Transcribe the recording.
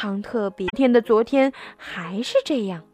常特别。天的昨天还是这样。